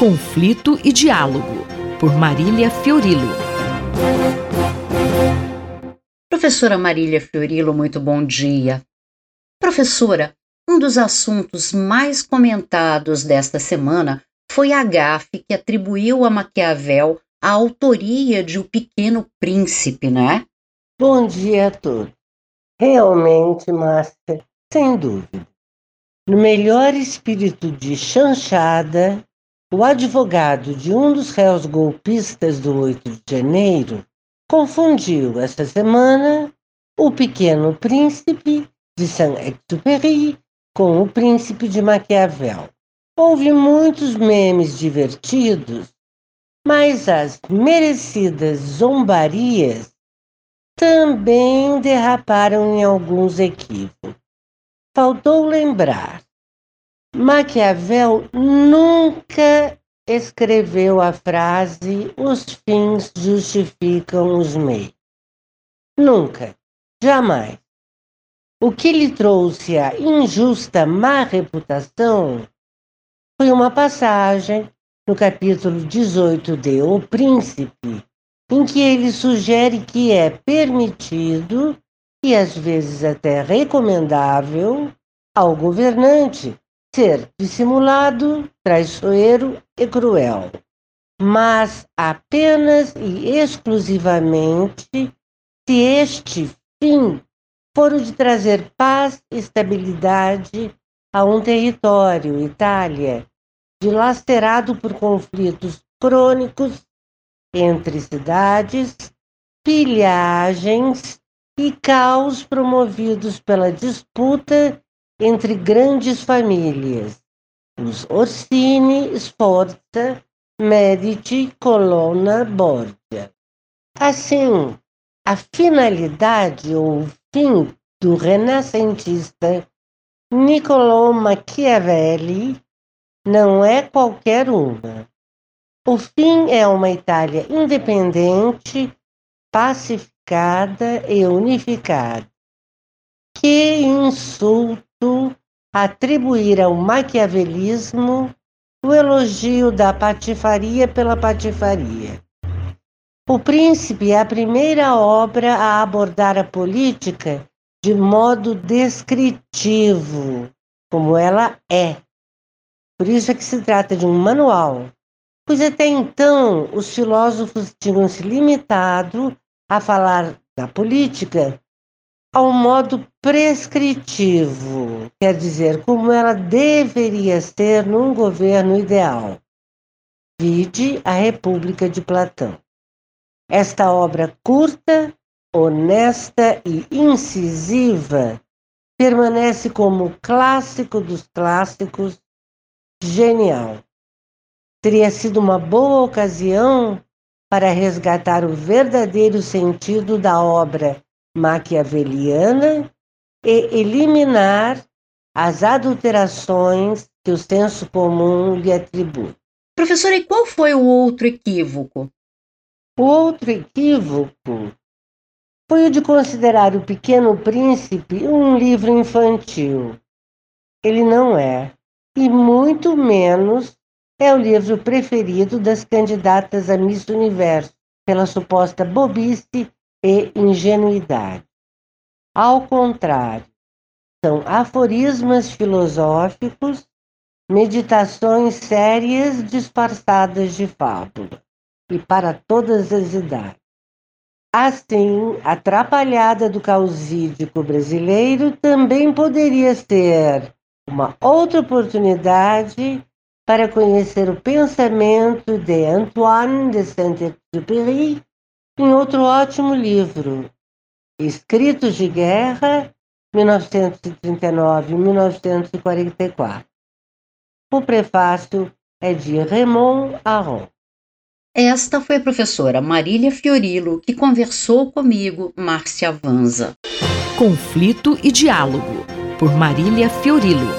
Conflito e Diálogo, por Marília Fiorilo. Professora Marília Fiorilo, muito bom dia. Professora, um dos assuntos mais comentados desta semana foi a gafe que atribuiu a Maquiavel a autoria de O Pequeno Príncipe, né? Bom dia a todos. Realmente, Master, sem dúvida. No melhor espírito de chanchada, o advogado de um dos réus golpistas do 8 de janeiro confundiu essa semana o Pequeno Príncipe de Saint-Exupéry com o Príncipe de Maquiavel. Houve muitos memes divertidos, mas as merecidas zombarias também derraparam em alguns equívocos. Faltou lembrar Maquiavel nunca escreveu a frase os fins justificam os meios. Nunca, jamais. O que lhe trouxe a injusta má reputação foi uma passagem no capítulo 18 de O Príncipe, em que ele sugere que é permitido e às vezes até recomendável ao governante ser dissimulado, traiçoeiro e cruel, mas apenas e exclusivamente se este fim for o de trazer paz e estabilidade a um território, Itália, dilacerado por conflitos crônicos entre cidades, pilhagens e caos promovidos pela disputa entre grandes famílias, os Orsini, Sforza, Medici, Colonna, Borgia. Assim, a finalidade ou fim do renascentista Niccolò Machiavelli não é qualquer uma. O fim é uma Itália independente, pacificada e unificada. Que insulto atribuir ao maquiavelismo o elogio da patifaria pela patifaria. O Príncipe é a primeira obra a abordar a política de modo descritivo, como ela é. Por isso é que se trata de um manual, pois até então os filósofos tinham se limitado a falar da política ao modo prescritivo, quer dizer, como ela deveria ser num governo ideal. Vide a República de Platão. Esta obra curta, honesta e incisiva permanece como clássico dos clássicos, genial. Teria sido uma boa ocasião para resgatar o verdadeiro sentido da obra maquiaveliana e eliminar as adulterações que o senso comum lhe atribui. Professora, e qual foi o outro equívoco? O outro equívoco foi o de considerar O Pequeno Príncipe um livro infantil. Ele não é, e muito menos é o livro preferido das candidatas a Miss Universo, pela suposta bobice e ingenuidade. Ao contrário, são aforismas filosóficos, meditações sérias disfarçadas de fábula, e para todas as idades. Assim, a atrapalhada do causídico brasileiro também poderia ser uma outra oportunidade para conhecer o pensamento de Antoine de Saint-Exupéry em outro ótimo livro, Escritos de Guerra, 1939-1944. O prefácio é de Raymond Aron. Esta foi a professora Marília Fiorilo que conversou comigo, Márcia Vanza. Conflito e Diálogo, por Marília Fiorilo.